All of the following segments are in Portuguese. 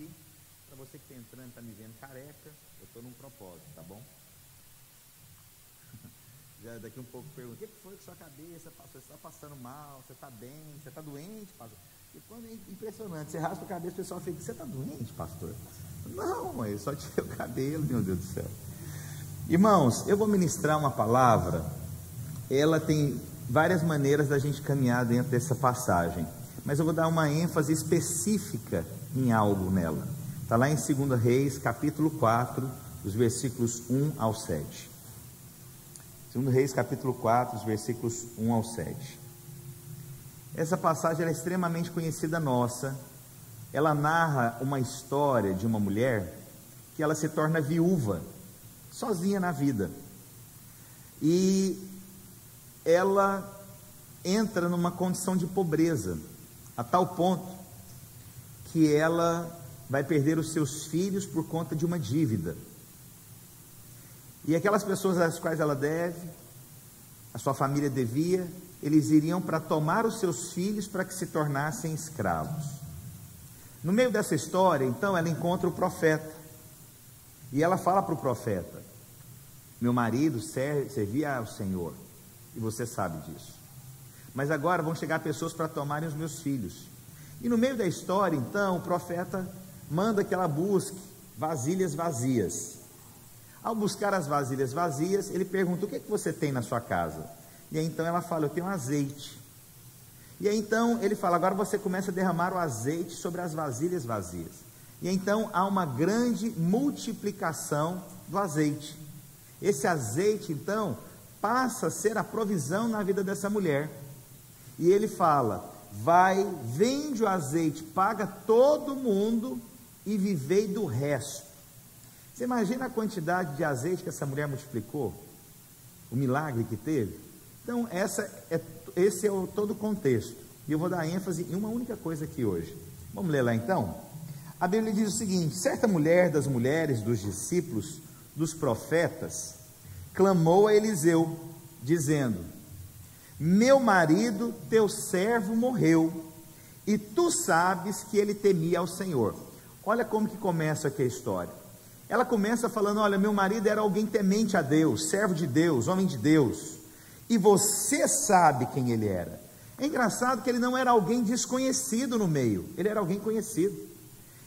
aqui. Para você que está entrando, está me vendo careca, eu estou num propósito, tá bom? Já daqui um pouco pergunta, o que foi com sua cabeça, pastor? Você está passando mal, você está bem, você está doente, pastor? E quando é impressionante, você raspa a cabeça, o pessoal fica, você está doente, pastor? Não, mãe, só tirei o cabelo, meu Deus do céu. Irmãos, eu vou ministrar uma palavra, ela tem várias maneiras da gente caminhar dentro dessa passagem, mas eu vou dar uma ênfase específica em algo nela. Está lá em 2 Reis, capítulo 4, os versículos 1 ao 7. 2 Reis, capítulo 4, os versículos 1 ao 7. Essa passagem é extremamente conhecida nossa. Ela narra uma história de uma mulher que ela se torna viúva, sozinha na vida. E ela entra numa condição de pobreza, a tal ponto que ela vai perder os seus filhos por conta de uma dívida. E aquelas pessoas às quais ela deve, a sua família devia, eles iriam para tomar os seus filhos para que se tornassem escravos. No meio dessa história, então, ela encontra o profeta. E ela fala para o profeta: Meu marido servia ao Senhor, e você sabe disso. Mas agora vão chegar pessoas para tomarem os meus filhos. E no meio da história, então, o profeta manda que ela busque vasilhas vazias. Ao buscar as vasilhas vazias, ele pergunta: O que, é que você tem na sua casa? E aí então ela fala: Eu tenho azeite. E aí então ele fala: Agora você começa a derramar o azeite sobre as vasilhas vazias. E então há uma grande multiplicação do azeite. Esse azeite então passa a ser a provisão na vida dessa mulher. E ele fala: Vai, vende o azeite, paga todo mundo e vivei do resto. Você imagina a quantidade de azeite que essa mulher multiplicou? O milagre que teve? Então, essa é, esse é o, todo o contexto. E eu vou dar ênfase em uma única coisa aqui hoje. Vamos ler lá então? A Bíblia diz o seguinte: certa mulher das mulheres dos discípulos dos profetas clamou a Eliseu, dizendo: Meu marido, teu servo, morreu, e tu sabes que ele temia ao Senhor. Olha como que começa aqui a história. Ela começa falando: Olha, meu marido era alguém temente a Deus, servo de Deus, homem de Deus, e você sabe quem ele era. É engraçado que ele não era alguém desconhecido no meio, ele era alguém conhecido,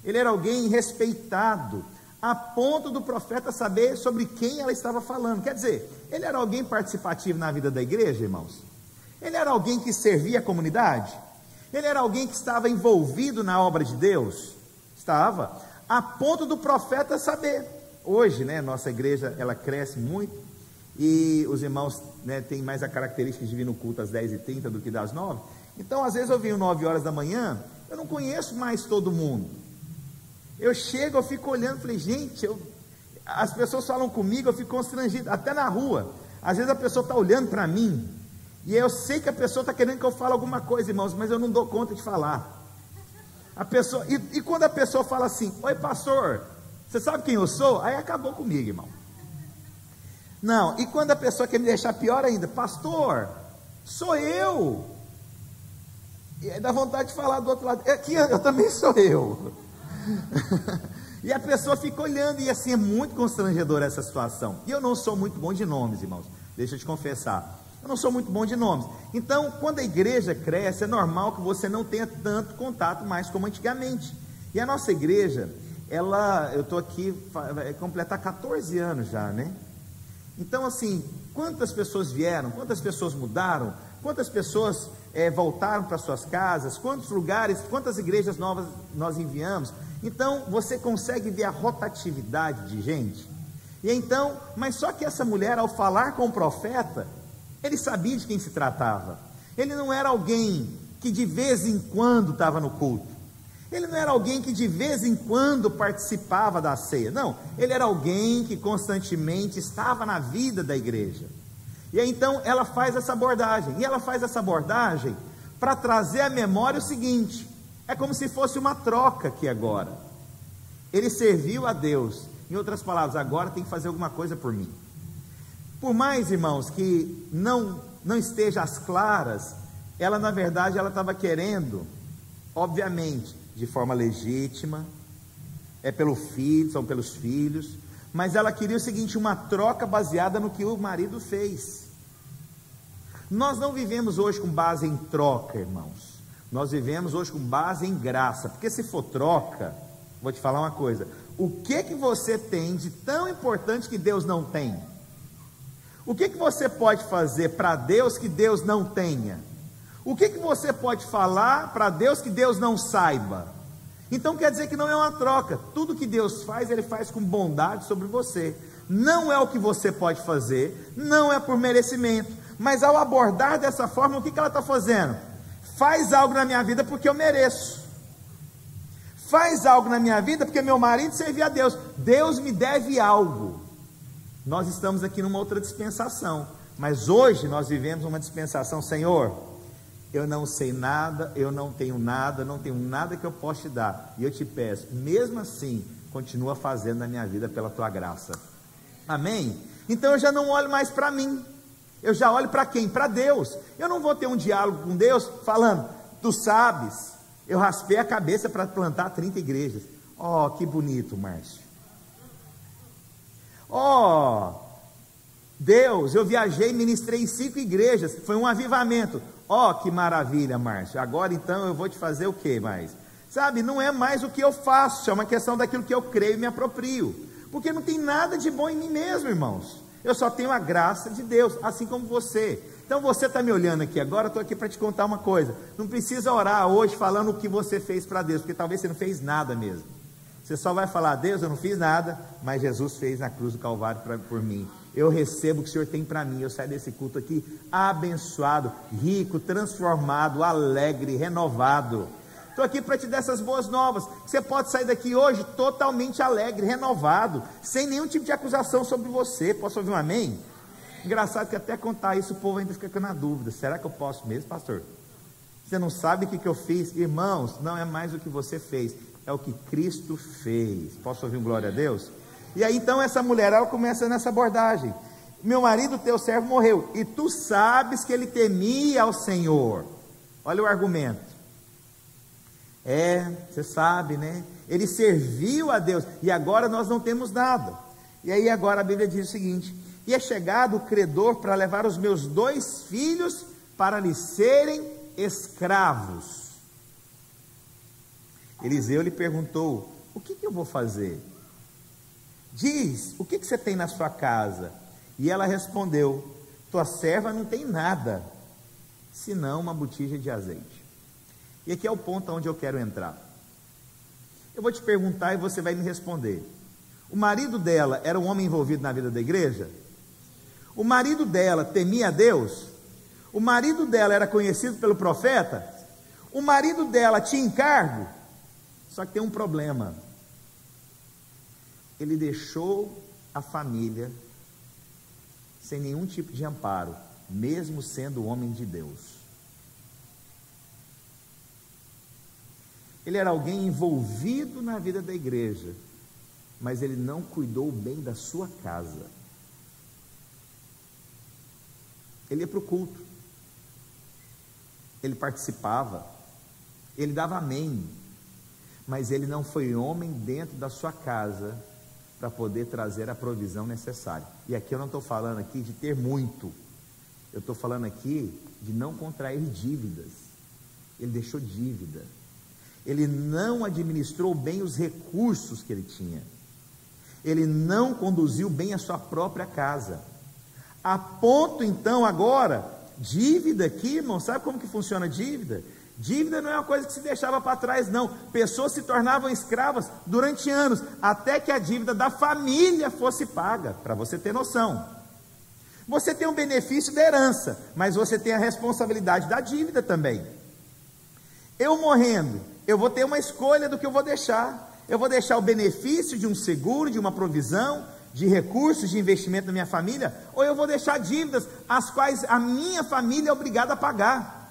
ele era alguém respeitado, a ponto do profeta saber sobre quem ela estava falando. Quer dizer, ele era alguém participativo na vida da igreja, irmãos? Ele era alguém que servia a comunidade? Ele era alguém que estava envolvido na obra de Deus? Estava, a ponto do profeta saber. Hoje, né, nossa igreja, ela cresce muito e os irmãos né, têm mais a característica de vir no culto às 10h30 do que das 9 Então, às vezes eu venho 9 horas da manhã, eu não conheço mais todo mundo. Eu chego, eu fico olhando, falei, gente, eu, as pessoas falam comigo, eu fico constrangido, até na rua. Às vezes a pessoa está olhando para mim, e eu sei que a pessoa está querendo que eu fale alguma coisa, irmãos, mas eu não dou conta de falar. A pessoa, e, e quando a pessoa fala assim, oi pastor, você sabe quem eu sou? Aí acabou comigo, irmão. Não, e quando a pessoa quer me deixar pior ainda, pastor, sou eu. E dá vontade de falar do outro lado, aqui eu, eu também sou eu. e a pessoa fica olhando, e assim é muito constrangedora essa situação. E eu não sou muito bom de nomes, irmãos, deixa eu te confessar. Eu não sou muito bom de nomes. Então, quando a igreja cresce, é normal que você não tenha tanto contato mais como antigamente. E a nossa igreja, ela, eu estou aqui, vai completar 14 anos já, né? Então, assim, quantas pessoas vieram, quantas pessoas mudaram, quantas pessoas é, voltaram para suas casas, quantos lugares, quantas igrejas novas nós enviamos. Então, você consegue ver a rotatividade de gente. E então, mas só que essa mulher, ao falar com o profeta, ele sabia de quem se tratava. Ele não era alguém que de vez em quando estava no culto. Ele não era alguém que de vez em quando participava da ceia. Não, ele era alguém que constantemente estava na vida da igreja. E aí, então ela faz essa abordagem. E ela faz essa abordagem para trazer à memória o seguinte: é como se fosse uma troca aqui agora. Ele serviu a Deus. Em outras palavras, agora tem que fazer alguma coisa por mim. Por mais, irmãos, que não, não esteja às claras, ela na verdade ela estava querendo, obviamente, de forma legítima, é pelo filho, são pelos filhos, mas ela queria o seguinte, uma troca baseada no que o marido fez. Nós não vivemos hoje com base em troca, irmãos. Nós vivemos hoje com base em graça, porque se for troca, vou te falar uma coisa, o que que você tem de tão importante que Deus não tem? O que que você pode fazer para Deus que Deus não tenha? O que que você pode falar para Deus que Deus não saiba? Então quer dizer que não é uma troca. Tudo que Deus faz, Ele faz com bondade sobre você. Não é o que você pode fazer, não é por merecimento. Mas ao abordar dessa forma, o que, que ela está fazendo? Faz algo na minha vida porque eu mereço. Faz algo na minha vida porque meu marido servia a Deus. Deus me deve algo. Nós estamos aqui numa outra dispensação. Mas hoje nós vivemos uma dispensação, Senhor eu não sei nada, eu não tenho nada, não tenho nada que eu possa te dar. E eu te peço, mesmo assim, continua fazendo na minha vida pela tua graça. Amém? Então eu já não olho mais para mim. Eu já olho para quem? Para Deus. Eu não vou ter um diálogo com Deus falando, tu sabes, eu raspei a cabeça para plantar 30 igrejas. Oh, que bonito, Márcio. Oh, Deus, eu viajei e ministrei em cinco igrejas, foi um avivamento. Ó, oh, que maravilha, Márcio. Agora então eu vou te fazer o que mais? Sabe, não é mais o que eu faço, é uma questão daquilo que eu creio e me aproprio. Porque não tem nada de bom em mim mesmo, irmãos. Eu só tenho a graça de Deus, assim como você. Então você está me olhando aqui agora, estou aqui para te contar uma coisa. Não precisa orar hoje falando o que você fez para Deus, porque talvez você não fez nada mesmo. Você só vai falar, Deus, eu não fiz nada, mas Jesus fez na cruz do Calvário pra, por mim eu recebo o que o Senhor tem para mim. Eu saio desse culto aqui abençoado, rico, transformado, alegre, renovado. Estou aqui para te dar essas boas novas. Você pode sair daqui hoje totalmente alegre, renovado, sem nenhum tipo de acusação sobre você. Posso ouvir um amém? Engraçado que até contar isso o povo ainda fica na dúvida: será que eu posso mesmo, pastor? Você não sabe o que, que eu fiz? Irmãos, não é mais o que você fez, é o que Cristo fez. Posso ouvir um glória a Deus? E aí então essa mulher, ela começa nessa abordagem. Meu marido, teu servo, morreu, e tu sabes que ele temia ao Senhor. Olha o argumento. É, você sabe, né? Ele serviu a Deus, e agora nós não temos nada. E aí agora a Bíblia diz o seguinte: E é chegado o credor para levar os meus dois filhos para lhe serem escravos. Eliseu lhe perguntou: O que, que eu vou fazer? Diz, o que, que você tem na sua casa? E ela respondeu: Tua serva não tem nada, senão uma botija de azeite. E aqui é o ponto onde eu quero entrar. Eu vou te perguntar e você vai me responder. O marido dela era um homem envolvido na vida da igreja? O marido dela temia a Deus? O marido dela era conhecido pelo profeta? O marido dela tinha encargo? Só que tem um problema ele deixou a família sem nenhum tipo de amparo, mesmo sendo homem de Deus. Ele era alguém envolvido na vida da igreja, mas ele não cuidou bem da sua casa. Ele ia para o culto, ele participava, ele dava amém, mas ele não foi homem dentro da sua casa para poder trazer a provisão necessária. E aqui eu não estou falando aqui de ter muito, eu estou falando aqui de não contrair dívidas. Ele deixou dívida. Ele não administrou bem os recursos que ele tinha. Ele não conduziu bem a sua própria casa. A ponto então agora, dívida aqui, irmão, sabe como que funciona a dívida? Dívida não é uma coisa que se deixava para trás, não. Pessoas se tornavam escravas durante anos, até que a dívida da família fosse paga, para você ter noção. Você tem o benefício da herança, mas você tem a responsabilidade da dívida também. Eu morrendo, eu vou ter uma escolha do que eu vou deixar. Eu vou deixar o benefício de um seguro, de uma provisão, de recursos de investimento na minha família, ou eu vou deixar dívidas as quais a minha família é obrigada a pagar.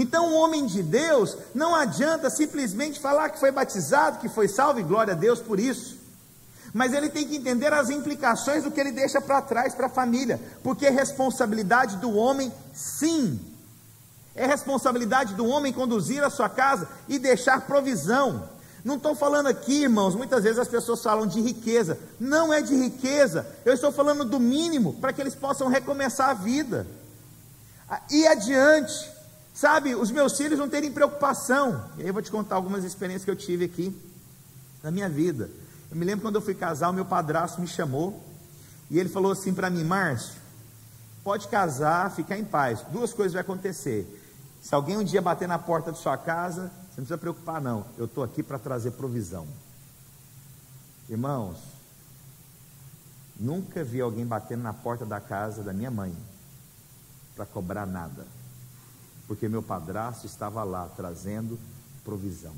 Então, o homem de Deus não adianta simplesmente falar que foi batizado, que foi salvo, e glória a Deus por isso. Mas ele tem que entender as implicações do que ele deixa para trás para a família, porque é responsabilidade do homem, sim. É responsabilidade do homem conduzir a sua casa e deixar provisão. Não estou falando aqui, irmãos, muitas vezes as pessoas falam de riqueza. Não é de riqueza, eu estou falando do mínimo para que eles possam recomeçar a vida. E adiante, sabe, os meus filhos não terem preocupação. E aí eu vou te contar algumas experiências que eu tive aqui na minha vida. Eu me lembro quando eu fui casar, o meu padrasto me chamou e ele falou assim para mim: Márcio, pode casar, ficar em paz. Duas coisas vão acontecer. Se alguém um dia bater na porta de sua casa, você não precisa preocupar, não. Eu estou aqui para trazer provisão. Irmãos, nunca vi alguém batendo na porta da casa da minha mãe para cobrar nada, porque meu padrasto estava lá trazendo provisão.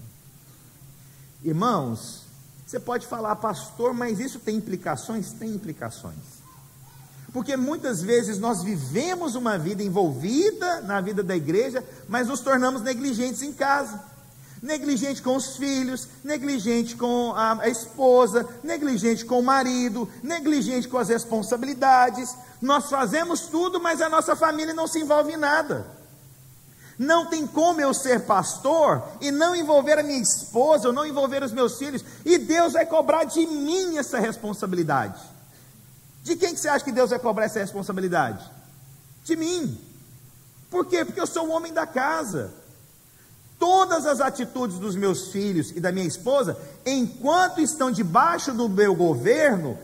Irmãos, você pode falar, pastor, mas isso tem implicações? Tem implicações. Porque muitas vezes nós vivemos uma vida envolvida na vida da igreja, mas nos tornamos negligentes em casa. Negligente com os filhos, negligente com a, esposa, negligente com o marido, negligente com as responsabilidades. Nós fazemos tudo, mas a nossa família não se envolve em nada. Não tem como eu ser pastor e não envolver a minha esposa, ou não envolver os meus filhos, e Deus vai cobrar de mim essa responsabilidade. De quem que você acha que Deus vai cobrar essa responsabilidade? De mim. Por quê? Porque eu sou o homem da casa. Todas as atitudes dos meus filhos e da minha esposa, enquanto estão debaixo do meu governo,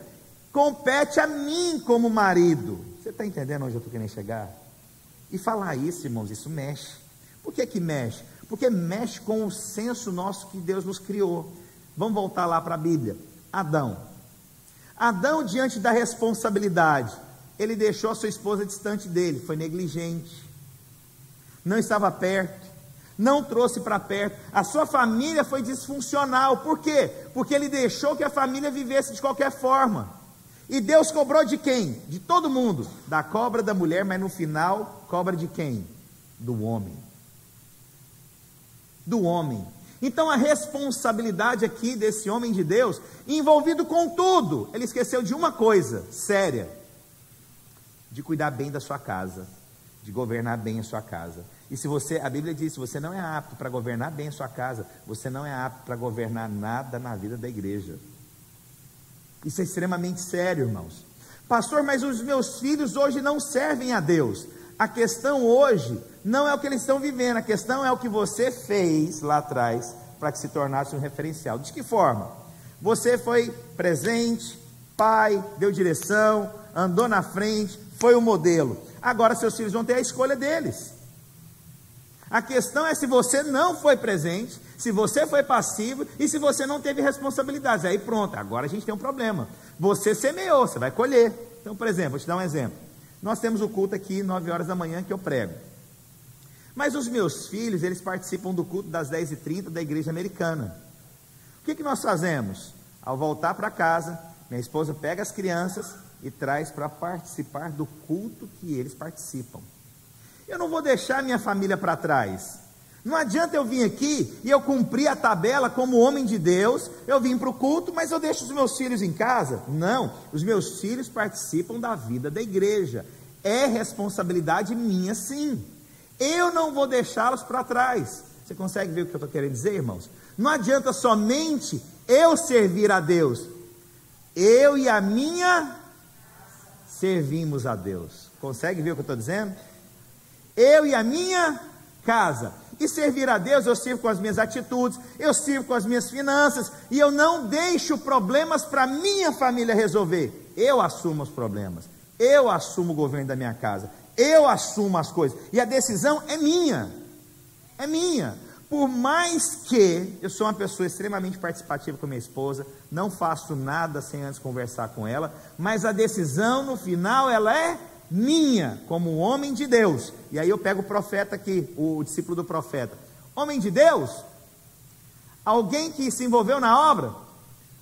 compete a mim como marido. Você está entendendo onde eu estou querendo chegar? E falar isso, irmãos, isso mexe. Por que que mexe? Porque mexe com o senso nosso que Deus nos criou. Vamos voltar lá para a Bíblia. Adão. Adão, diante da responsabilidade, ele deixou a sua esposa distante dele, foi negligente, não estava perto, não trouxe para perto, a sua família foi disfuncional, por quê? Porque ele deixou que a família vivesse de qualquer forma. E Deus cobrou de quem? De todo mundo, da cobra da mulher, mas no final, cobra de quem? Do homem. Do homem. Então a responsabilidade aqui desse homem de Deus, envolvido com tudo, ele esqueceu de uma coisa séria: de cuidar bem da sua casa, de governar bem a sua casa. E se você, a Bíblia diz, se você não é apto para governar bem a sua casa, você não é apto para governar nada na vida da igreja. Isso é extremamente sério, irmãos. Pastor, mas os meus filhos hoje não servem a Deus. A questão hoje não é o que eles estão vivendo, a questão é o que você fez lá atrás para que se tornasse um referencial. De que forma? Você foi presente, pai, deu direção, andou na frente, foi o modelo. Agora seus filhos vão ter a escolha deles. A questão é se você não foi presente, se você foi passivo e se você não teve responsabilidades. Aí pronto, agora a gente tem um problema. Você semeou, você vai colher. Então, por exemplo, vou te dar um exemplo. Nós temos o culto aqui, 9 horas da manhã, que eu prego. Mas os meus filhos, eles participam do culto das 10h30 da igreja americana. O que, que nós fazemos? Ao voltar para casa, minha esposa pega as crianças e traz para participar do culto que eles participam. Eu não vou deixar minha família para trás. Não adianta eu vir aqui e eu cumprir a tabela como homem de Deus, eu vim para o culto, mas eu deixo os meus filhos em casa. Não, os meus filhos participam da vida da igreja. É responsabilidade minha, sim. Eu não vou deixá-los para trás. Você consegue ver o que eu estou querendo dizer, irmãos? Não adianta somente eu servir a Deus. Eu e a minha servimos a Deus. Consegue ver o que eu estou dizendo? Eu e a minha casa. E servir a Deus, eu sirvo com as minhas atitudes, eu sirvo com as minhas finanças, e eu não deixo problemas para minha família resolver. Eu assumo os problemas, eu assumo o governo da minha casa, eu assumo as coisas, e a decisão é minha, é minha. Por mais que eu sou uma pessoa extremamente participativa com minha esposa, não faço nada sem antes conversar com ela, mas a decisão no final ela é minha, como homem de Deus. E aí eu pego o profeta aqui, o discípulo do profeta. Homem de Deus, alguém que se envolveu na obra,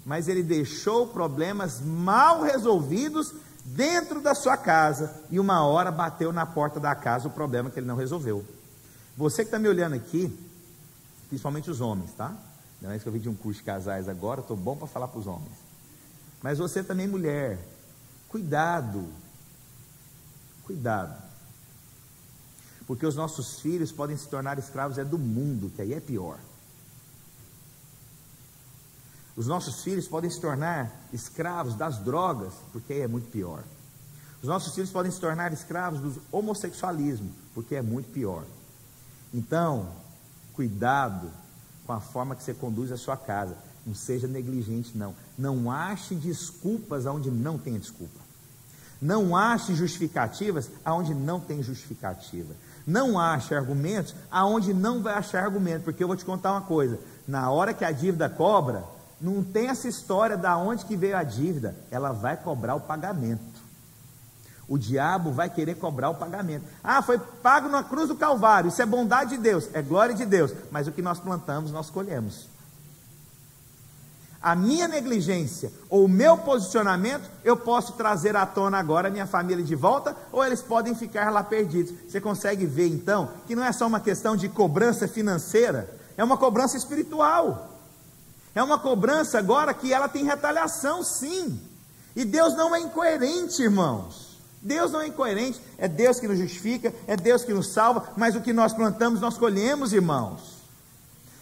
mas ele deixou problemas mal resolvidos dentro da sua casa e uma hora bateu na porta da casa o problema que ele não resolveu. Você que está me olhando aqui, principalmente os homens, tá? É isso que eu vim de um curso de casais agora, estou bom para falar para os homens. Mas você também, mulher, cuidado Cuidado. Porque os nossos filhos podem se tornar escravos é do mundo, que aí é pior. Os nossos filhos podem se tornar escravos das drogas, porque é muito pior. Os nossos filhos podem se tornar escravos do homossexualismo, porque é muito pior. Então, cuidado com a forma que você conduz a sua casa. Não seja negligente, não. Não ache desculpas onde não tem desculpa. Não ache justificativas aonde não tem justificativa. Não ache argumentos aonde não vai achar argumento, porque eu vou te contar uma coisa: na hora que a dívida cobra, não tem essa história da onde que veio a dívida, ela vai cobrar o pagamento. O diabo vai querer cobrar o pagamento. Ah, foi pago na cruz do Calvário. Isso é bondade de Deus, é glória de Deus. Mas o que nós plantamos, nós colhemos. A minha negligência ou o meu posicionamento, eu posso trazer à tona agora a minha família de volta, ou eles podem ficar lá perdidos. Você consegue ver então que não é só uma questão de cobrança financeira, é uma cobrança espiritual. É uma cobrança agora que ela tem retaliação, sim. E Deus não é incoerente, irmãos. Deus não é incoerente, é Deus que nos justifica, é Deus que nos salva, mas o que nós plantamos, nós colhemos, irmãos.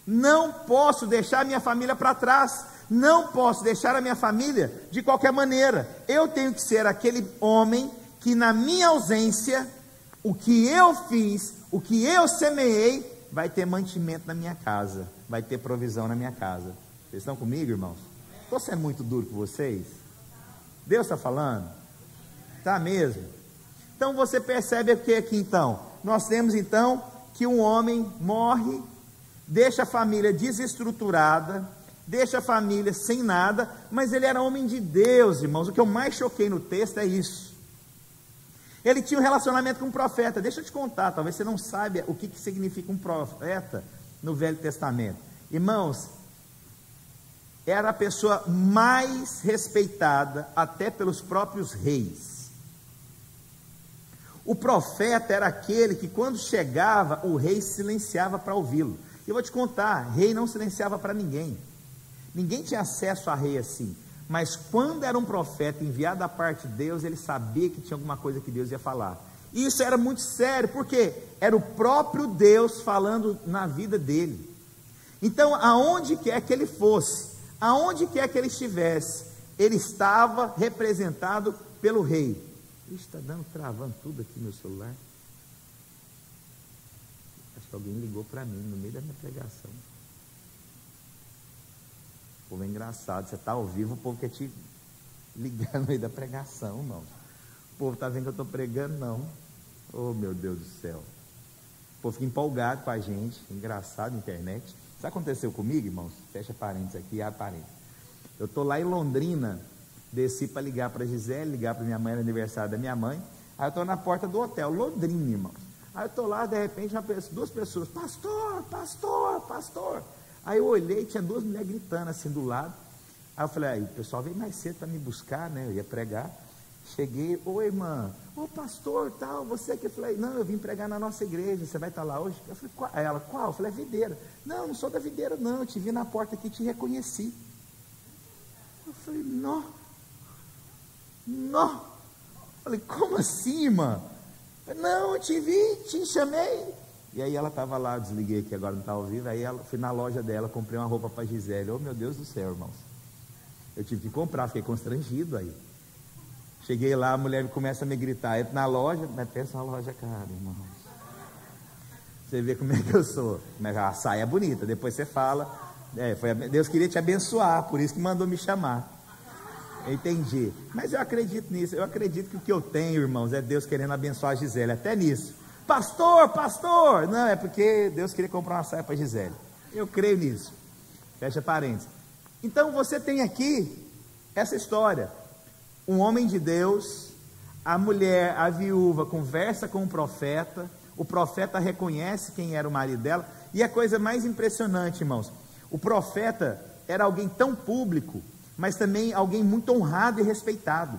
Não posso deixar minha família para trás, não posso deixar a minha família de qualquer maneira. Eu tenho que ser aquele homem que, na minha ausência, o que eu fiz, o que eu semeei, vai ter mantimento na minha casa, vai ter provisão na minha casa. Vocês estão comigo, irmãos? Estou sendo muito duro com vocês? Deus está falando? Está mesmo? Então você percebe o que aqui então? Nós temos então que um homem morre, deixa a família desestruturada, deixa a família sem nada, mas ele era homem de Deus, irmãos. O que eu mais choquei no texto é isso. Ele tinha um relacionamento com um profeta. Deixa eu te contar, talvez você não saiba o que, que significa um profeta no Velho Testamento. Irmãos, era a pessoa mais respeitada até pelos próprios reis. O profeta era aquele que, quando chegava, o rei silenciava para ouvi-lo. Eu vou te contar: rei não silenciava para ninguém. Ninguém tinha acesso a rei assim. Mas quando era um profeta enviado da parte de Deus, ele sabia que tinha alguma coisa que Deus ia falar. E isso era muito sério, porque era o próprio Deus falando na vida dele. Então, aonde quer que ele fosse, aonde quer que ele estivesse, ele estava representado pelo rei. Está dando travando tudo aqui no meu celular. Acho que alguém ligou para mim no meio da minha pregação. Povo é engraçado, você está ao vivo, o povo quer te no meio da pregação, irmão. O povo está vendo que eu estou pregando, não. Oh meu Deus do céu. O povo fica empolgado com a gente, engraçado, internet. Isso aconteceu comigo, irmãos? Fecha parênteses aqui, abre parênteses. Eu estou lá em Londrina, desci para ligar para Gisele, ligar para minha mãe no aniversário da minha mãe. Aí eu estou na porta do hotel, Londrina, irmãos. Aí eu estou lá, de repente, pessoa, duas pessoas, pastor, pastor, pastor. Aí eu olhei, tinha duas mulheres gritando assim do lado. Aí eu falei, aí o pessoal veio mais cedo para me buscar, né? Eu ia pregar. Cheguei, oi irmã, ô pastor, tal, você que eu falei, não, eu vim pregar na nossa igreja, você vai estar lá hoje? Eu falei, qual? ela, qual? Eu falei, é videira. Não, não sou da videira, não, eu te vi na porta aqui e te reconheci. Eu falei, não, não. Falei, como assim, irmã? Não, eu te vi, te chamei. E aí ela estava lá, desliguei aqui, agora não está ao vivo. Aí ela, fui na loja dela, comprei uma roupa para Gisele. Oh meu Deus do céu, irmãos. Eu tive que comprar, fiquei constrangido aí. Cheguei lá, a mulher começa a me gritar, entro na loja, mas pensa uma loja cara, irmãos. Você vê como é que eu sou. Mas a saia é bonita, depois você fala. É, foi, Deus queria te abençoar, por isso que mandou me chamar. Entendi. Mas eu acredito nisso. Eu acredito que o que eu tenho, irmãos, é Deus querendo abençoar a Gisele, até nisso. Pastor, pastor! Não, é porque Deus queria comprar uma saia para Gisele. Eu creio nisso. Fecha parênteses. Então você tem aqui essa história um homem de Deus, a mulher, a viúva, conversa com o profeta, o profeta reconhece quem era o marido dela, e a coisa mais impressionante, irmãos, o profeta era alguém tão público, mas também alguém muito honrado e respeitado.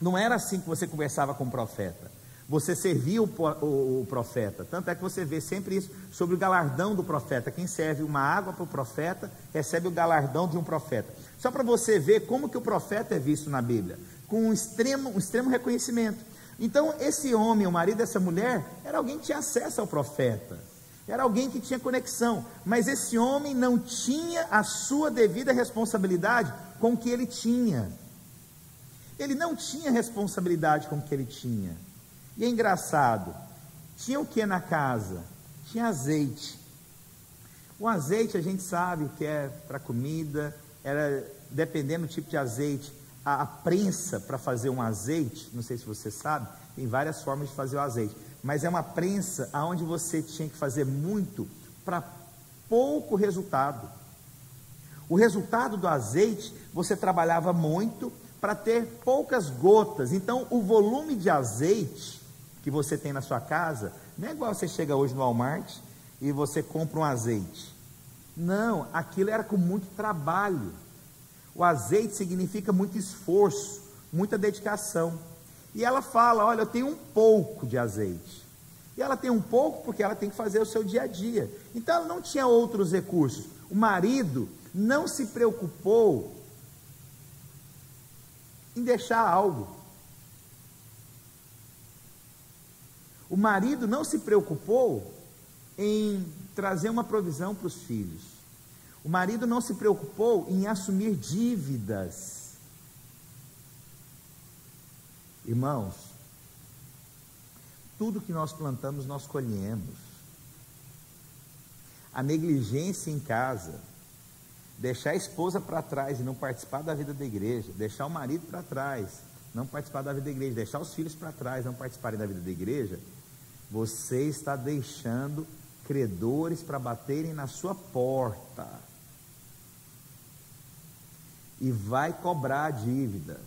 Não era assim que você conversava com o profeta. Você servia o, o, o, profeta. Tanto é que você vê sempre isso sobre o galardão do profeta. Quem serve uma água para o profeta recebe o galardão de um profeta. Só para você ver como que o profeta é visto na Bíblia, com um extremo, um extremo reconhecimento. Então, esse homem, o marido dessa mulher, era alguém que tinha acesso ao profeta. Era alguém que tinha conexão, mas esse homem não tinha a sua devida responsabilidade com o que ele tinha. Ele não tinha responsabilidade com o que ele tinha. E é engraçado, tinha o que na casa? Tinha azeite. O azeite a gente sabe que é para comida, era dependendo do tipo de azeite, a, a prensa para fazer um azeite, não sei se você sabe, tem várias formas de fazer o azeite mas é uma prensa aonde você tinha que fazer muito para pouco resultado. O resultado do azeite, você trabalhava muito para ter poucas gotas. Então, o volume de azeite que você tem na sua casa, não é igual você chega hoje no Walmart e você compra um azeite. Não, aquilo era com muito trabalho. O azeite significa muito esforço, muita dedicação. E ela fala: Olha, eu tenho um pouco de azeite. E ela tem um pouco porque ela tem que fazer o seu dia a dia. Então ela não tinha outros recursos. O marido não se preocupou em deixar algo. Marido não se preocupou em trazer uma provisão para os filhos. O marido não se preocupou em assumir dívidas. Irmãos, tudo que nós plantamos, nós colhemos. A negligência em casa, deixar a esposa para trás e não participar da vida da igreja, deixar o marido para trás, não participar da vida da igreja, deixar os filhos para trás, não participarem da vida da igreja, você está deixando credores para baterem na sua porta e vai cobrar a dívida.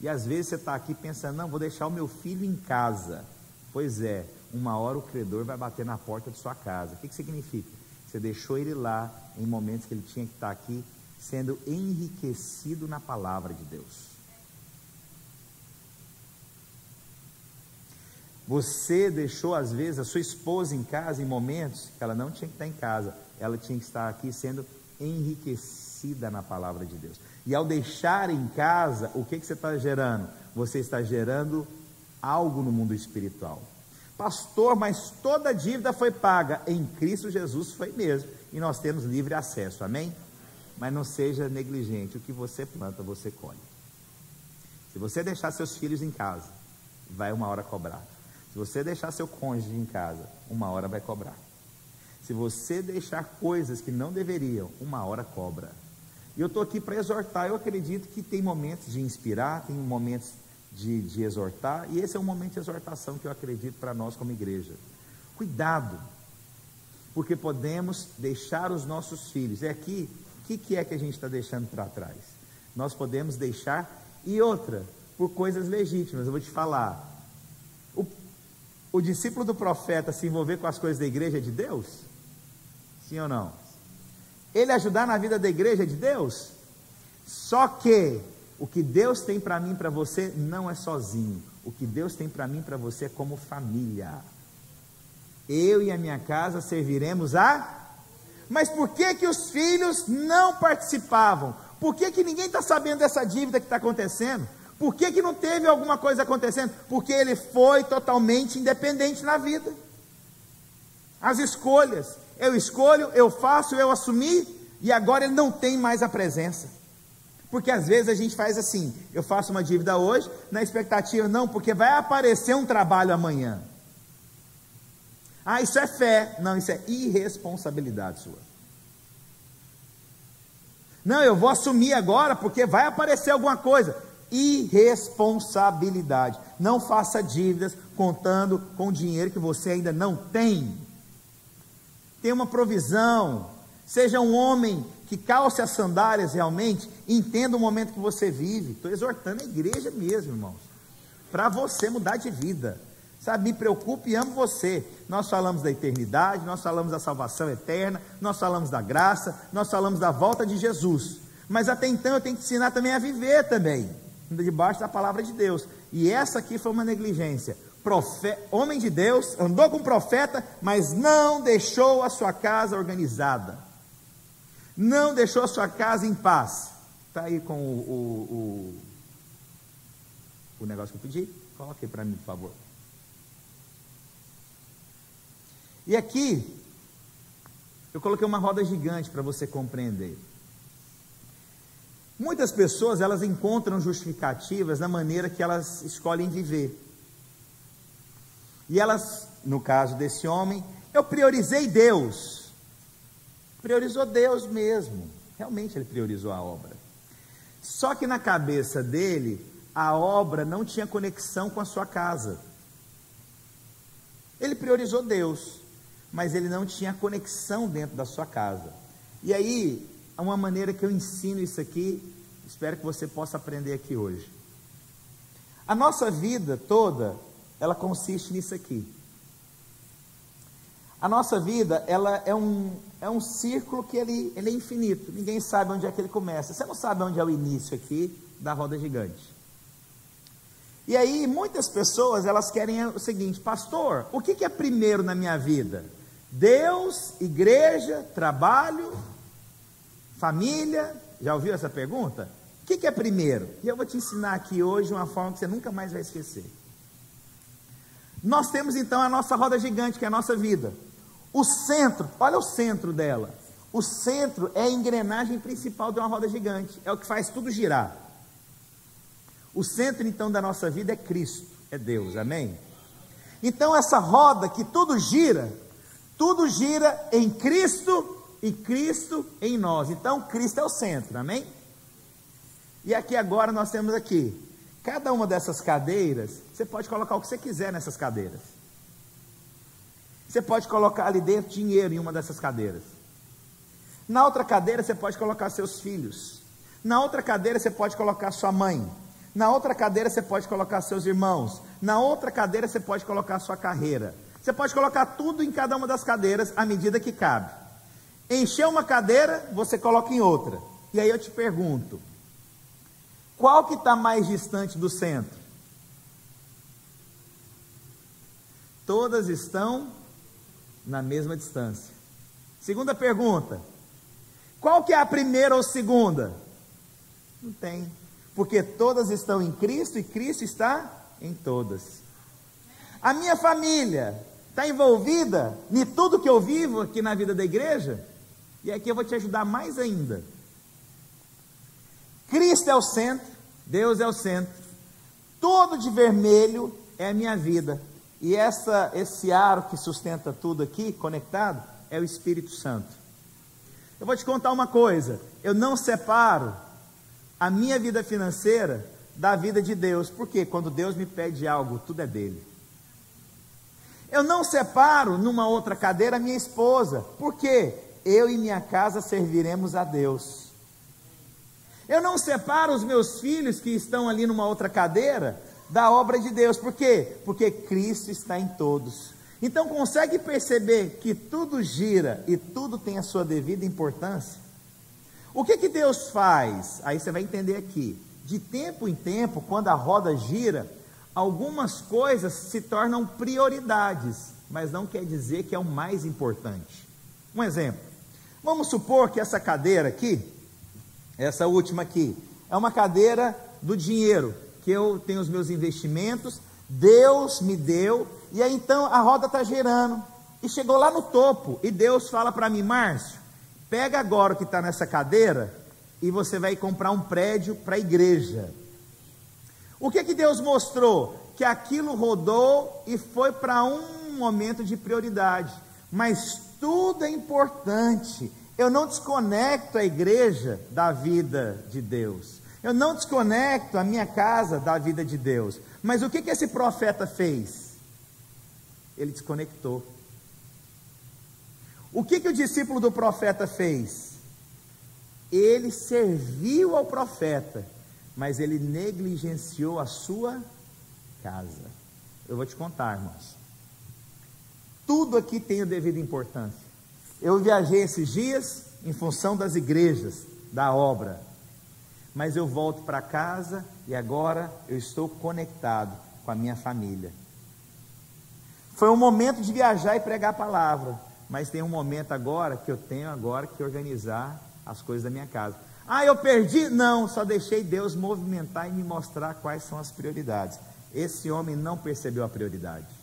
E às vezes você está aqui pensando, não, vou deixar o meu filho em casa. Pois é, uma hora o credor vai bater na porta de sua casa. O que, que significa? Você deixou ele lá em momentos que ele tinha que estar aqui, sendo enriquecido na palavra de Deus. Você deixou, às vezes, a sua esposa em casa em momentos que ela não tinha que estar em casa, ela tinha que estar aqui sendo enriquecida na palavra de Deus. E ao deixar em casa, o que, que você está gerando? Você está gerando algo no mundo espiritual. Pastor, mas toda dívida foi paga. Em Cristo Jesus foi mesmo. E nós temos livre acesso. Amém? Mas não seja negligente. O que você planta, você colhe. Se você deixar seus filhos em casa, vai uma hora cobrar. Se você deixar seu cônjuge em casa, uma hora vai cobrar. Se você deixar coisas que não deveriam, uma hora cobra. E eu estou aqui para exortar. Eu acredito que tem momentos de inspirar, tem momentos de, de exortar, e esse é um momento de exortação que eu acredito para nós como igreja. Cuidado, porque podemos deixar os nossos filhos. É aqui, o que, que é que a gente está deixando para trás? Nós podemos deixar, e outra, por coisas legítimas, eu vou te falar. O, discípulo do profeta se envolver com as coisas da igreja de Deus? Sim ou não? Ele ajudar na vida da igreja de Deus? Só que o que Deus tem para mim e para você não é sozinho. O que Deus tem para mim e para você é como família. Eu e a minha casa serviremos a. Mas por que que os filhos não participavam? Por que que ninguém está sabendo dessa dívida que está acontecendo? Por que que não teve alguma coisa acontecendo? Porque ele foi totalmente independente na vida. As escolhas. Eu escolho, eu faço, eu assumi, e agora ele não tem mais a presença. Porque às vezes a gente faz assim: eu faço uma dívida hoje, na expectativa, não, porque vai aparecer um trabalho amanhã. Ah, isso é fé. Não, isso é irresponsabilidade sua. Não, eu vou assumir agora porque vai aparecer alguma coisa. Irresponsabilidade. Não faça dívidas contando com dinheiro que você ainda não tem. Tem uma provisão. Seja um homem que calce as sandálias realmente, entenda o momento que você vive. Estou exortando a igreja mesmo, irmãos, para você mudar de vida. Sabe, me preocupe e amo você. Nós falamos da eternidade, nós falamos da salvação eterna, nós falamos da graça, nós falamos da volta de Jesus. Mas até então eu tenho que ensinar também a viver também, debaixo da palavra de Deus. E essa aqui foi uma negligência. Profe... Homem de Deus, andou com profeta, mas não deixou a sua casa organizada não deixou sua casa em paz. Está aí com o, o, o, o, negócio que eu pedi? Coloque para mim, por favor. E aqui, Eu coloquei uma roda gigante para você compreender. Muitas pessoas elas encontram justificativas na maneira que elas escolhem viver. E elas, no caso desse homem, eu priorizei Deus. Priorizou Deus mesmo. Realmente ele priorizou a obra. Só que na cabeça dele, a obra não tinha conexão com a sua casa. Ele priorizou Deus, mas ele não tinha conexão dentro da sua casa. E aí, uma maneira que eu ensino isso aqui, espero que você possa aprender aqui hoje. A nossa vida toda, ela consiste nisso aqui. A nossa vida, ela é um, é um círculo que ele, ele é infinito. Ninguém sabe onde é que ele começa. Você não sabe onde é o início aqui da roda gigante. E aí, muitas pessoas, elas querem o seguinte, pastor, o que, que é primeiro na minha vida? Deus, igreja, trabalho, família? Já ouviu essa pergunta? O que, que é primeiro? E eu vou te ensinar aqui hoje uma forma que você nunca mais vai esquecer. Nós temos então a nossa roda gigante, que é a nossa vida. O centro, olha o centro dela. O centro é a engrenagem principal de uma roda gigante, é o que faz tudo girar. O centro então da nossa vida é Cristo, é Deus, amém? Então essa roda que tudo gira, tudo gira em Cristo e Cristo em nós. Então Cristo é o centro, amém? E aqui agora nós temos aqui, cada uma dessas cadeiras, você pode colocar o que você quiser nessas cadeiras. Você pode colocar ali dentro dinheiro em uma dessas cadeiras. Na outra cadeira você pode colocar seus filhos. Na outra cadeira você pode colocar sua mãe. Na outra cadeira você pode colocar seus irmãos. Na outra cadeira você pode colocar sua carreira. Você pode colocar tudo em cada uma das cadeiras à medida que cabe. Encher uma cadeira, você coloca em outra. E aí eu te pergunto: qual que está mais distante do centro? Todas estão na mesma distância. Segunda pergunta: qual que é a primeira ou segunda? Não tem, porque todas estão em Cristo e Cristo está em todas. A minha família está envolvida em tudo que eu vivo aqui na vida da igreja? E aqui eu vou te ajudar mais ainda. Cristo é o centro, Deus é o centro. Todo de vermelho é a minha vida. E essa, esse aro que sustenta tudo aqui, conectado, é o Espírito Santo. Eu vou te contar uma coisa: eu não separo a minha vida financeira da vida de Deus, porque quando Deus me pede algo, tudo é dele. Eu não separo numa outra cadeira a minha esposa, porque eu e minha casa serviremos a Deus. Eu não separo os meus filhos que estão ali numa outra cadeira, da obra de Deus. Por quê? Porque Cristo está em todos. Então consegue perceber que tudo gira e tudo tem a sua devida importância? O que que Deus faz? Aí você vai entender aqui. De tempo em tempo, quando a roda gira, algumas coisas se tornam prioridades, mas não quer dizer que é o mais importante. Um exemplo. Vamos supor que essa cadeira aqui, essa última aqui, é uma cadeira do dinheiro que eu tenho os meus investimentos, Deus me deu, e aí então a roda está girando, e chegou lá no topo, e Deus fala para mim, Márcio, pega agora o que está nessa cadeira, e você vai comprar um prédio para a igreja. O que que Deus mostrou? Que aquilo rodou e foi para um momento de prioridade, mas tudo é importante. Eu não desconecto a igreja da vida de Deus. Eu não desconecto a minha casa da vida de Deus. Mas o que, que esse profeta fez? Ele desconectou. O que, que o discípulo do profeta fez? Ele serviu ao profeta, mas ele negligenciou a sua casa. Eu vou te contar, irmãos. Tudo aqui tem a devida importância. Eu viajei esses dias em função das igrejas, da obra mas eu volto para casa e agora eu estou conectado com a minha família. Foi um momento de viajar e pregar a palavra, mas tem um momento agora que eu tenho agora que organizar as coisas da minha casa. Ah, eu perdi? Não, só deixei Deus movimentar e me mostrar quais são as prioridades. Esse homem não percebeu a prioridade.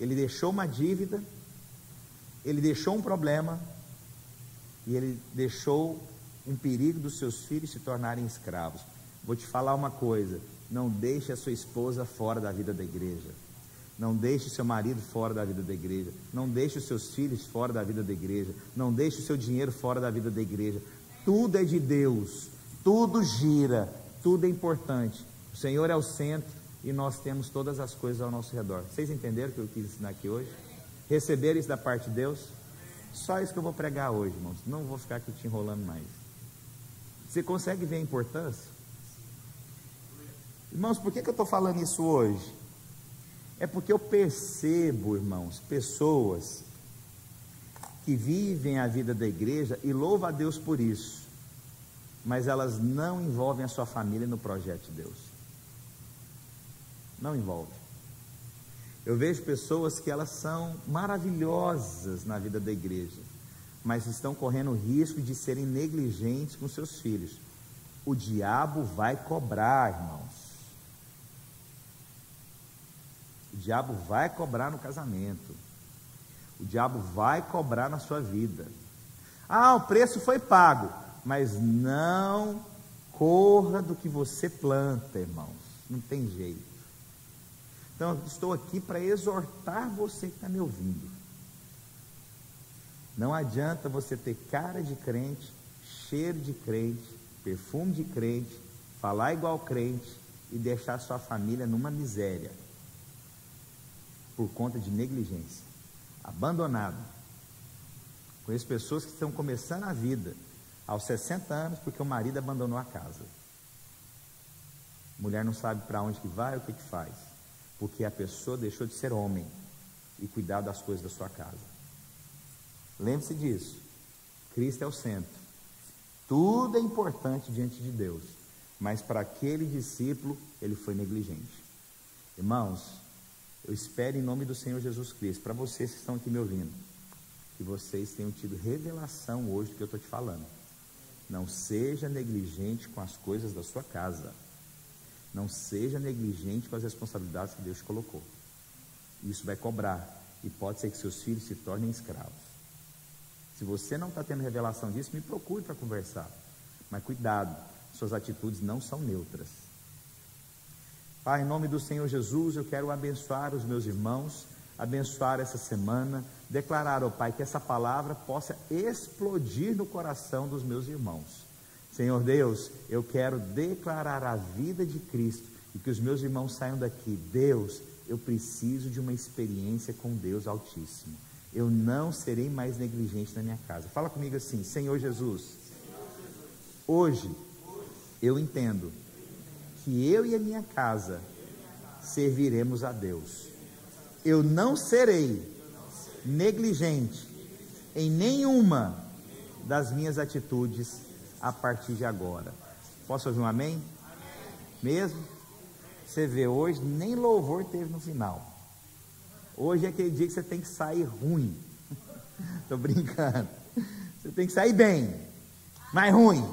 Ele deixou uma dívida, ele deixou um problema, e ele deixou um perigo dos seus filhos se tornarem escravos. Vou te falar uma coisa: não deixe a sua esposa fora da vida da igreja. Não deixe seu marido fora da vida da igreja. Não deixe os seus filhos fora da vida da igreja. Não deixe o seu dinheiro fora da vida da igreja. Tudo é de Deus. Tudo gira. Tudo é importante. O Senhor é o centro e nós temos todas as coisas ao nosso redor. Vocês entenderam o que eu quis ensinar aqui hoje? Receberam isso da parte de Deus? Só isso que eu vou pregar hoje, irmãos. Não vou ficar aqui te enrolando mais. Você consegue ver a importância? Irmãos, por que, que eu estou falando isso hoje? É porque eu percebo, irmãos, pessoas que vivem a vida da igreja e louva a Deus por isso, mas elas não envolvem a sua família no projeto de Deus. Não envolve. Eu vejo pessoas que elas são maravilhosas na vida da igreja, mas estão correndo o risco de serem negligentes com seus filhos. O diabo vai cobrar, irmãos. O diabo vai cobrar no casamento. O diabo vai cobrar na sua vida. Ah, o preço foi pago, mas não corra do que você planta, irmãos. Não tem jeito. Então, estou aqui para exortar você que está me ouvindo. Não adianta você ter cara de crente, cheiro de crente, perfume de crente, falar igual crente e deixar sua família numa miséria por conta de negligência, abandonado. Conheço pessoas que estão começando a vida aos 60 anos porque o marido abandonou a casa. Mulher não sabe para onde que vai, o que que faz porque a pessoa deixou de ser homem e cuidar das coisas da sua casa. Lembre-se disso. Cristo é o centro. Tudo é importante diante de Deus, mas para aquele discípulo ele foi negligente. Irmãos, eu espero em nome do Senhor Jesus Cristo, para vocês que estão aqui me ouvindo, que vocês tenham tido revelação hoje do que eu estou te falando. Não seja negligente com as coisas da sua casa. Não seja negligente com as responsabilidades que Deus te colocou. Isso vai cobrar. E pode ser que seus filhos se tornem escravos. Se você não está tendo revelação disso, me procure para conversar. Mas cuidado, suas atitudes não são neutras. Pai, em nome do Senhor Jesus, eu quero abençoar os meus irmãos, abençoar essa semana, declarar, ó oh, Pai, que essa palavra possa explodir no coração dos meus irmãos Senhor Deus, eu quero declarar a vida de Cristo e que os meus irmãos saiam daqui. Deus, eu preciso de uma experiência com Deus Altíssimo. Eu não serei mais negligente na minha casa. Fala comigo assim, Senhor Jesus. Hoje eu entendo que eu e a minha casa serviremos a Deus. Eu não serei negligente em nenhuma das minhas atitudes a partir de agora. Posso ouvir um amém? amém? Mesmo? Você vê, hoje nem louvor teve no final. Hoje é aquele dia que você tem que sair ruim. Estou brincando. Você tem que sair bem, mas ruim.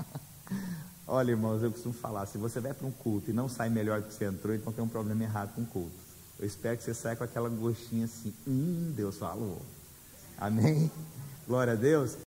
Olha, irmãos, eu costumo falar: se você vai para um culto e não sai melhor do que você entrou, então tem um problema errado com o culto. Eu espero que você saia com aquela gostinha assim: hum, Deus falou. Amém? Glória a Deus.